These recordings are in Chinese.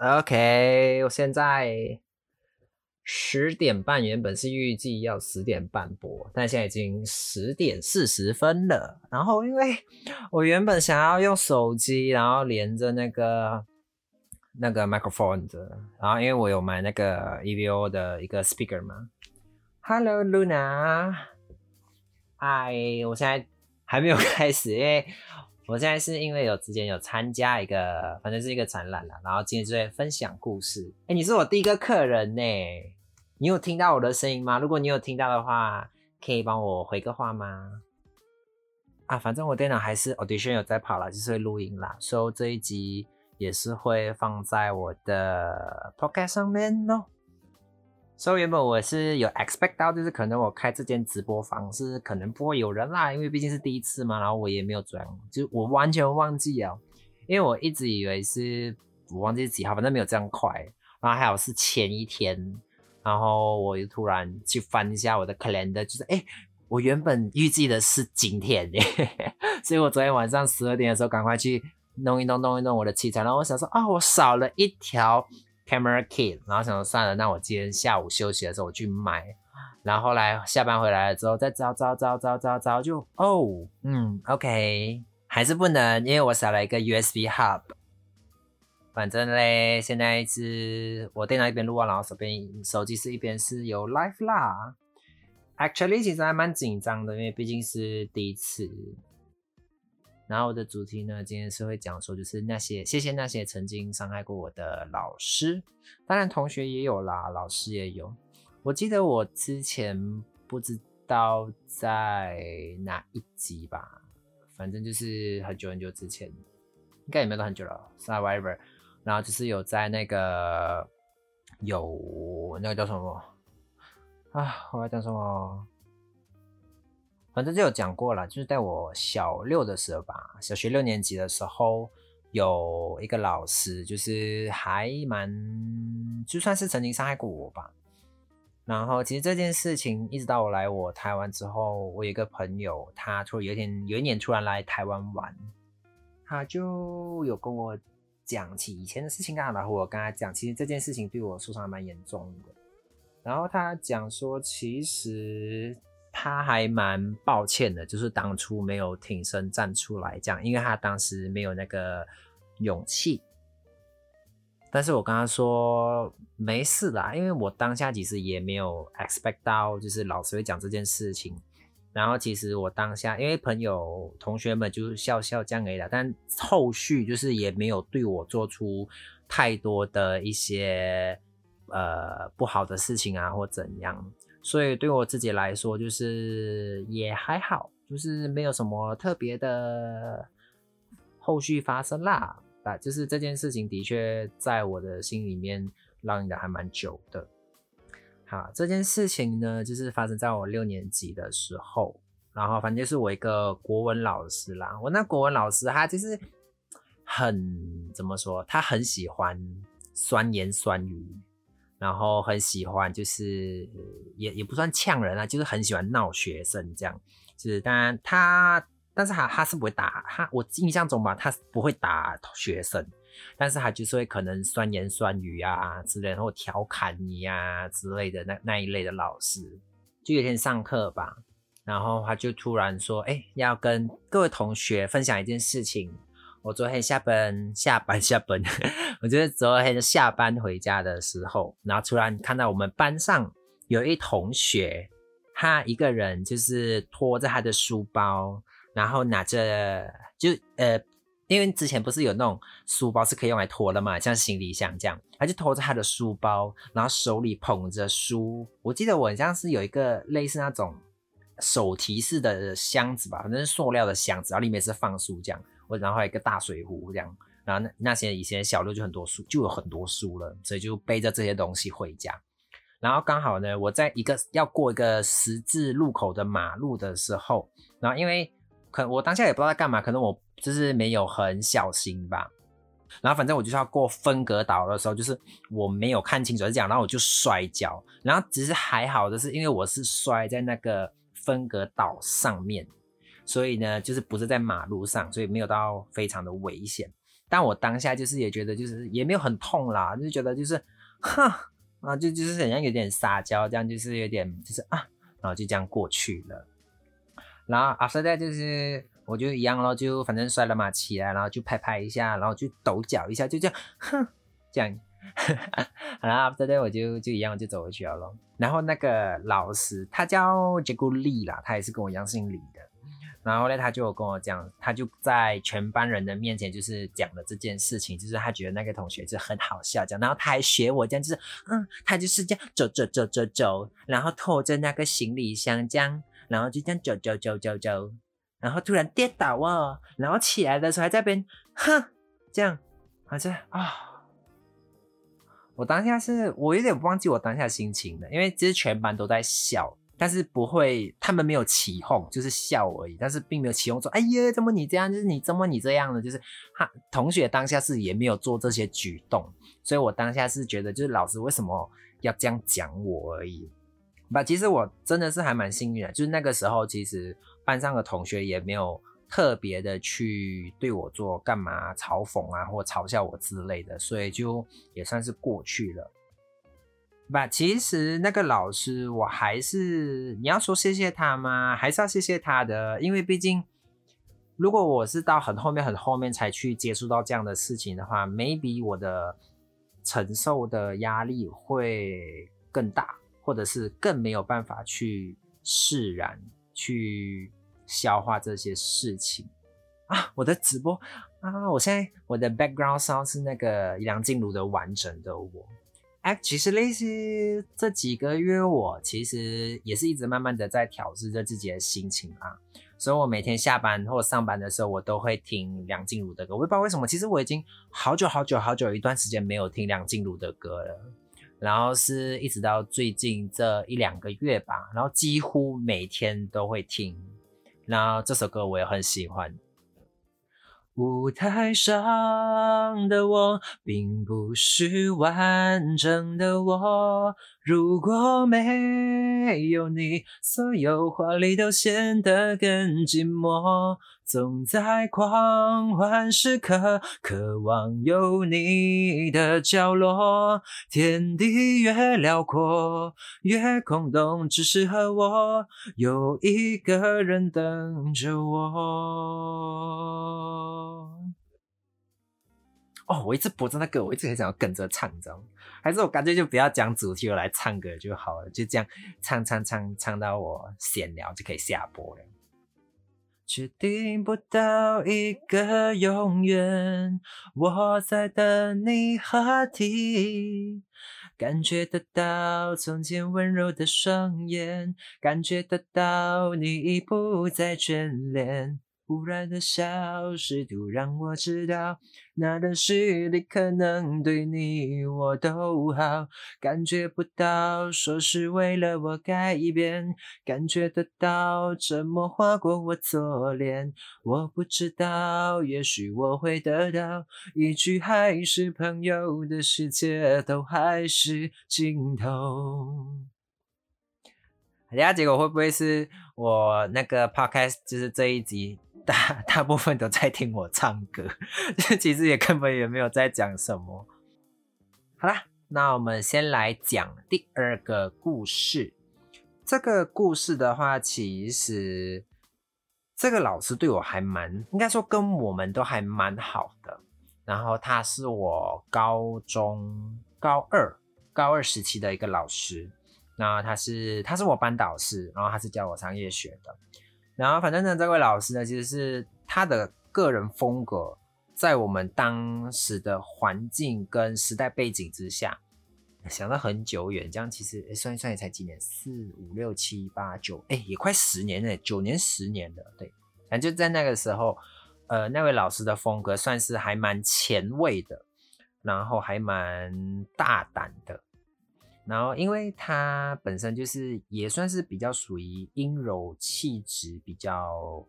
OK，我现在十点半，原本是预计要十点半播，但现在已经十点四十分了。然后，因为我原本想要用手机，然后连着那个那个 microphone 的，然后因为我有买那个 EVO 的一个 speaker 嘛。Hello Luna，嗨，我现在还没有 开始，因为。我现在是因为有之前有参加一个，反正是一个展览了，然后今天就在分享故事。哎，你是我第一个客人呢，你有听到我的声音吗？如果你有听到的话，可以帮我回个话吗？啊，反正我电脑还是 audition 有在跑了，就是会录音啦，所以这一集也是会放在我的 podcast 上面哦。所以原本我是有 expect 到，就是可能我开这间直播房是可能不会有人啦，因为毕竟是第一次嘛。然后我也没有转，就我完全忘记了，因为我一直以为是我忘记几号，反正没有这样快。然后还有是前一天，然后我又突然去翻一下我的 CALENDA，就是哎，我原本预计的是今天，所以我昨天晚上十二点的时候赶快去弄一弄弄一弄我的器材，然后我想说啊，我少了一条。Camera kit，然后想说算了，那我今天下午休息的时候我去买，然后后来下班回来了之后再找找找找找找就哦，嗯，OK，还是不能，因为我少了一个 USB hub。反正嘞，现在是我电脑一边录啊，然后手边手机是一边是有 life 啦。Actually，其实还蛮紧张的，因为毕竟是第一次。然后我的主题呢，今天是会讲说，就是那些谢谢那些曾经伤害过我的老师，当然同学也有啦，老师也有。我记得我之前不知道在哪一集吧，反正就是很久很久之前，应该也没有很久了，survivor。然后就是有在那个有那个叫什么啊，我要讲什么？反正就有讲过了，就是在我小六的时候吧，小学六年级的时候，有一个老师，就是还蛮就算是曾经伤害过我吧。然后其实这件事情一直到我来我台湾之后，我有一个朋友，他突然有一天有一年突然来台湾玩，他就有跟我讲起以前的事情啊，然后我跟他讲，其实这件事情对我受伤还蛮严重的。然后他讲说，其实。他还蛮抱歉的，就是当初没有挺身站出来这样，因为他当时没有那个勇气。但是我跟他说没事啦，因为我当下其实也没有 expect 到，就是老师会讲这件事情。然后其实我当下，因为朋友同学们就是笑笑这样而已啦，但后续就是也没有对我做出太多的一些呃不好的事情啊，或怎样。所以对我自己来说，就是也还好，就是没有什么特别的后续发生啦。啊，就是这件事情的确在我的心里面烙印的还蛮久的。好，这件事情呢，就是发生在我六年级的时候，然后反正就是我一个国文老师啦。我那国文老师他就是很怎么说，他很喜欢酸言酸语。然后很喜欢，就是也也不算呛人啊，就是很喜欢闹学生这样。就是当然他，但是他他是不会打他，我印象中吧，他不会打学生，但是他就是会可能酸言酸语啊之类，然后调侃你呀之类的那那一类的老师。就有一天上课吧，然后他就突然说：“哎，要跟各位同学分享一件事情。”我昨天下班下班下班，我觉得昨天下班回家的时候，然后突然看到我们班上有一同学，他一个人就是拖着他的书包，然后拿着就呃，因为之前不是有那种书包是可以用来拖的嘛，像行李箱这样，他就拖着他的书包，然后手里捧着书。我记得我好像是有一个类似那种手提式的箱子吧，反正是塑料的箱子，然后里面是放书这样。我然后还有一个大水壶这样，然后那那些以前小六就很多书，就有很多书了，所以就背着这些东西回家。然后刚好呢，我在一个要过一个十字路口的马路的时候，然后因为可我当下也不知道在干嘛，可能我就是没有很小心吧。然后反正我就是要过分隔岛的时候，就是我没有看清楚是这样，然后我就摔跤。然后只是还好的是，因为我是摔在那个分隔岛上面。所以呢，就是不是在马路上，所以没有到非常的危险。但我当下就是也觉得就是也没有很痛啦，就觉得就是哈啊，就就是好像有点撒娇，这样就是有点就是啊，然后就这样过去了。然后 after that 就是我就一样咯，就反正摔了嘛起来，然后就拍拍一下，然后就抖脚一下，就这样哼这样。然后 after that 我就就一样就走回去了咯。然后那个老师他叫杰古利啦，他也是跟我一样姓李的。然后呢，他就跟我讲，他就在全班人的面前就是讲了这件事情，就是他觉得那个同学是很好笑讲，然后他还学我这样，就是嗯，他就是这样走走走走走，然后拖着那个行李箱这样，然后就这样走走走走走，然后突然跌倒哦，然后起来的时候还在边哼这样，好像啊，我当下是我有点忘记我当下心情了，因为其实全班都在笑。但是不会，他们没有起哄，就是笑而已。但是并没有起哄说：“哎呀，怎么你这样？就是你怎么你这样的？”就是他同学当下是也没有做这些举动，所以我当下是觉得，就是老师为什么要这样讲我而已。吧，其实我真的是还蛮幸运的，就是那个时候其实班上的同学也没有特别的去对我做干嘛嘲讽啊，或嘲笑我之类的，所以就也算是过去了。吧，其实那个老师，我还是你要说谢谢他吗？还是要谢谢他的，因为毕竟，如果我是到很后面、很后面才去接触到这样的事情的话，maybe 我的承受的压力会更大，或者是更没有办法去释然、去消化这些事情啊。我的直播啊，我现在我的 background sound 是那个梁静茹的完整的我。哎，其实类似这几个月，我其实也是一直慢慢的在调试着自己的心情啊。所以我每天下班或上班的时候，我都会听梁静茹的歌。我也不知道为什么，其实我已经好久好久好久一段时间没有听梁静茹的歌了。然后是一直到最近这一两个月吧，然后几乎每天都会听。然后这首歌我也很喜欢。舞台上的我，并不是完整的我。如果没有你，所有华丽都显得更寂寞。总在狂欢时刻，渴望有你的角落。天地越辽阔，越空洞，只适合我。有一个人等着我。哦，我一直播着那歌，我一直很想要跟着唱，你知道吗？还是我干脆就不要讲主题，我来唱歌就好了，就这样唱唱唱唱到我闲聊就可以下播了。确定不到一个永远，我在等你合体，感觉得到从前温柔的双眼，感觉得到你已不再眷恋。忽然的消失，都让我知道，那段时里可能对你我都好。感觉不到，说是为了我改变，感觉得到，沉默划过我左脸。我不知道，也许我会得到一句还是朋友的世界，都还是尽头。大家结果会不会是我那个 podcast 就是这一集？大 大部分都在听我唱歌，其实也根本也没有在讲什么。好啦，那我们先来讲第二个故事。这个故事的话，其实这个老师对我还蛮，应该说跟我们都还蛮好的。然后他是我高中高二高二时期的一个老师，那他是他是我班导师，然后他是教我商业学的。然后，反正呢，这位老师呢，其实是他的个人风格，在我们当时的环境跟时代背景之下，想到很久远，这样其实算一算也才几年，四五六七八九，哎，也快十年了，九年十年了，对。反正就在那个时候，呃，那位老师的风格算是还蛮前卫的，然后还蛮大胆的。然后，因为他本身就是也算是比较属于阴柔气质比较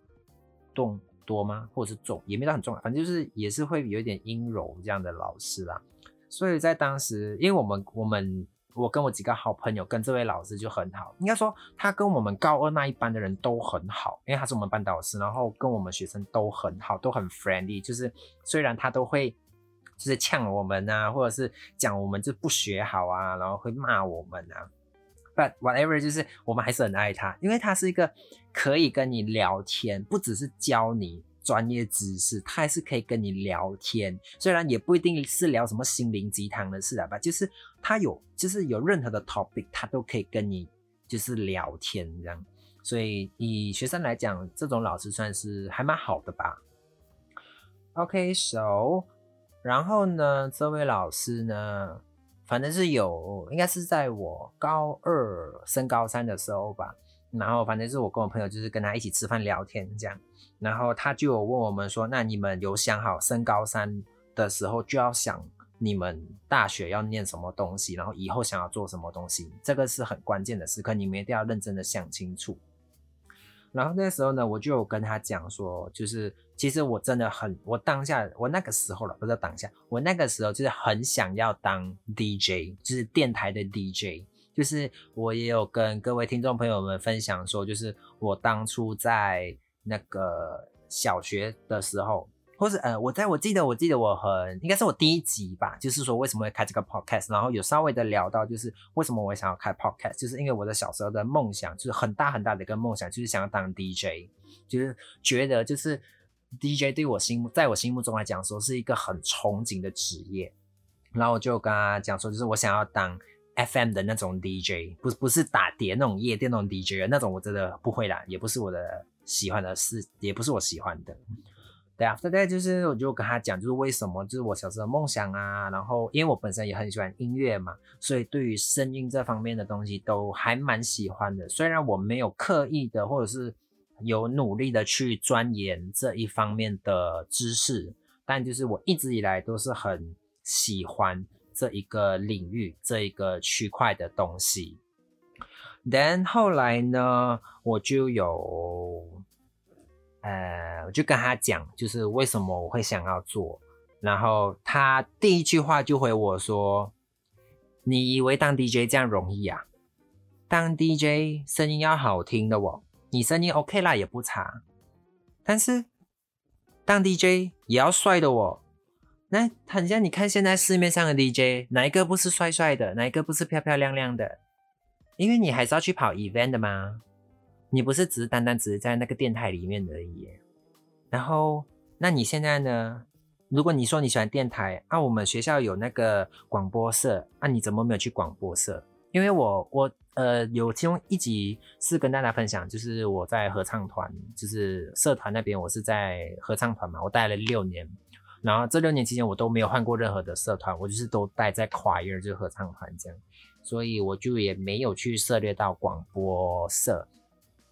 重多吗？或者是重，也没到很重，反正就是也是会有一点阴柔这样的老师啦。所以在当时，因为我们我们我跟我几个好朋友跟这位老师就很好，应该说他跟我们高二那一班的人都很好，因为他是我们班导师，然后跟我们学生都很好，都很 friendly。就是虽然他都会就是呛我们啊，或者是讲我们就不学好啊，然后会骂我们啊，but whatever，就是我们还是很爱他，因为他是一个可以跟你聊天，不只是教你。专业知识，他还是可以跟你聊天，虽然也不一定是聊什么心灵鸡汤的事啊吧，就是他有，就是有任何的 topic，他都可以跟你就是聊天这样，所以以学生来讲，这种老师算是还蛮好的吧。OK，so，然后呢，这位老师呢，反正是有，应该是在我高二升高三的时候吧。然后反正是我跟我朋友就是跟他一起吃饭聊天这样，然后他就有问我们说，那你们有想好升高三的时候就要想你们大学要念什么东西，然后以后想要做什么东西，这个是很关键的时刻，你们一定要认真的想清楚。然后那时候呢，我就有跟他讲说，就是其实我真的很，我当下我那个时候了，不是当下，我那个时候就是很想要当 DJ，就是电台的 DJ。就是我也有跟各位听众朋友们分享说，就是我当初在那个小学的时候，或是呃，我在我记得我记得我很应该是我第一集吧，就是说为什么会开这个 podcast，然后有稍微的聊到就是为什么我想要开 podcast，就是因为我的小时候的梦想就是很大很大的一个梦想，就是想要当 DJ，就是觉得就是 DJ 对我心目在我心目中来讲说是一个很憧憬的职业，然后我就跟他讲说，就是我想要当。FM 的那种 DJ，不不是打碟那种夜店那种 DJ，那种我真的不会啦，也不是我的喜欢的事，也不是我喜欢的。对啊，大概就是我就跟他讲，就是为什么，就是我小时候梦想啊，然后因为我本身也很喜欢音乐嘛，所以对于声音这方面的东西都还蛮喜欢的。虽然我没有刻意的或者是有努力的去钻研这一方面的知识，但就是我一直以来都是很喜欢。这一个领域，这一个区块的东西。然后来呢，我就有，呃，我就跟他讲，就是为什么我会想要做。然后他第一句话就回我说：“你以为当 DJ 这样容易啊？当 DJ 声音要好听的哦，你声音 OK 啦，也不差。但是当 DJ 也要帅的哦。”那很像你看现在市面上的 DJ，哪一个不是帅帅的，哪一个不是漂漂亮亮的？因为你还是要去跑 event 的嘛，你不是只是单单只是在那个电台里面而已。然后，那你现在呢？如果你说你喜欢电台，啊，我们学校有那个广播社，啊，你怎么没有去广播社？因为我我呃有其中一集是跟大家分享，就是我在合唱团，就是社团那边，我是在合唱团嘛，我待了六年。然后这六年期间，我都没有换过任何的社团，我就是都待在 choir 就合唱团这样，所以我就也没有去涉猎到广播社，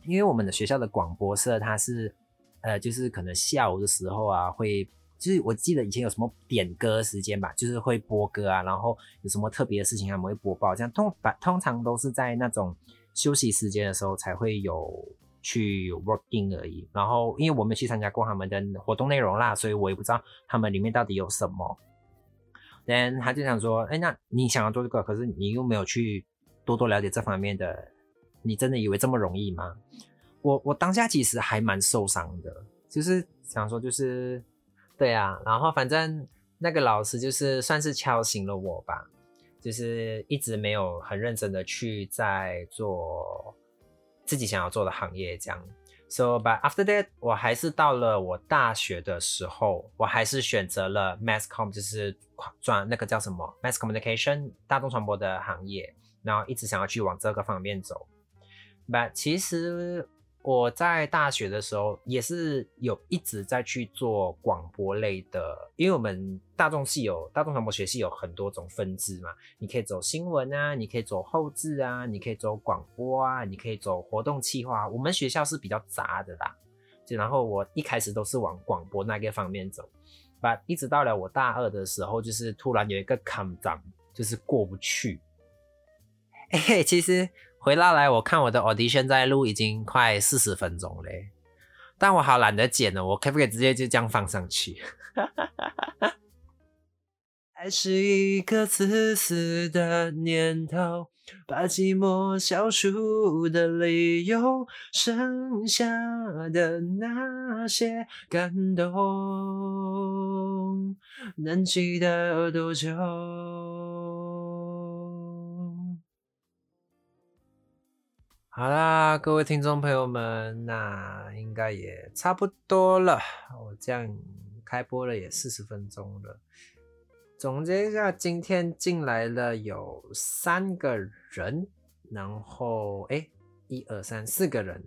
因为我们的学校的广播社它是，呃，就是可能下午的时候啊，会就是我记得以前有什么点歌时间吧，就是会播歌啊，然后有什么特别的事情他们会播报，这样通把通常都是在那种休息时间的时候才会有。去 working 而已，然后因为我没去参加过他们的活动内容啦，所以我也不知道他们里面到底有什么。then 他就想说，哎，那你想要做这个，可是你又没有去多多了解这方面的，你真的以为这么容易吗？我我当下其实还蛮受伤的，就是想说，就是对啊，然后反正那个老师就是算是敲醒了我吧，就是一直没有很认真的去在做。自己想要做的行业，这样。So, but after that，我还是到了我大学的时候，我还是选择了 mass com，就是转那个叫什么 mass communication 大众传播的行业，然后一直想要去往这个方面走。那其实。我在大学的时候也是有一直在去做广播类的，因为我们大众系有大众传播学系有很多种分支嘛，你可以走新闻啊，你可以走后置啊，你可以走广播啊，你可以走活动企划。我们学校是比较杂的啦，就然后我一开始都是往广播那个方面走，把一直到了我大二的时候，就是突然有一个坎障，就是过不去。哎，其实。回到来，我看我的 audition 在录已经快四十分钟嘞，但我好懒得剪了，我可不可以直接就这样放上去？爱是一个自私的念头，把寂寞消除的理由，剩下的那些感动，能记得多久？好啦，各位听众朋友们，那应该也差不多了。我这样开播了也四十分钟了。总结一下，今天进来了有三个人，然后哎，一二三四个人，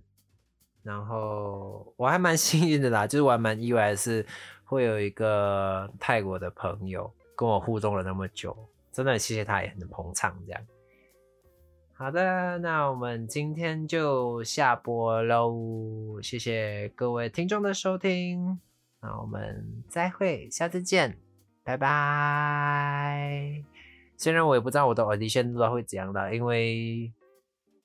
然后我还蛮幸运的啦，就是我还蛮意外的是会有一个泰国的朋友跟我互动了那么久，真的谢谢他也很捧场这样。好的，那我们今天就下播喽，谢谢各位听众的收听，那我们再会，下次见，拜拜。虽然我也不知道我的耳机线路会怎样的，因为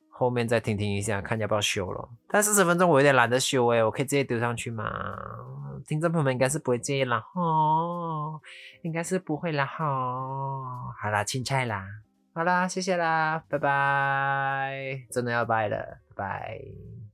后面再听听一下，看要不要修了。但四十分钟我有点懒得修哎，我可以直接丢上去吗？听众朋友们应该是不会介意啦，哦，应该是不会啦，哦，好啦，青菜啦。好啦，谢谢啦，拜拜，真的要拜了，拜拜。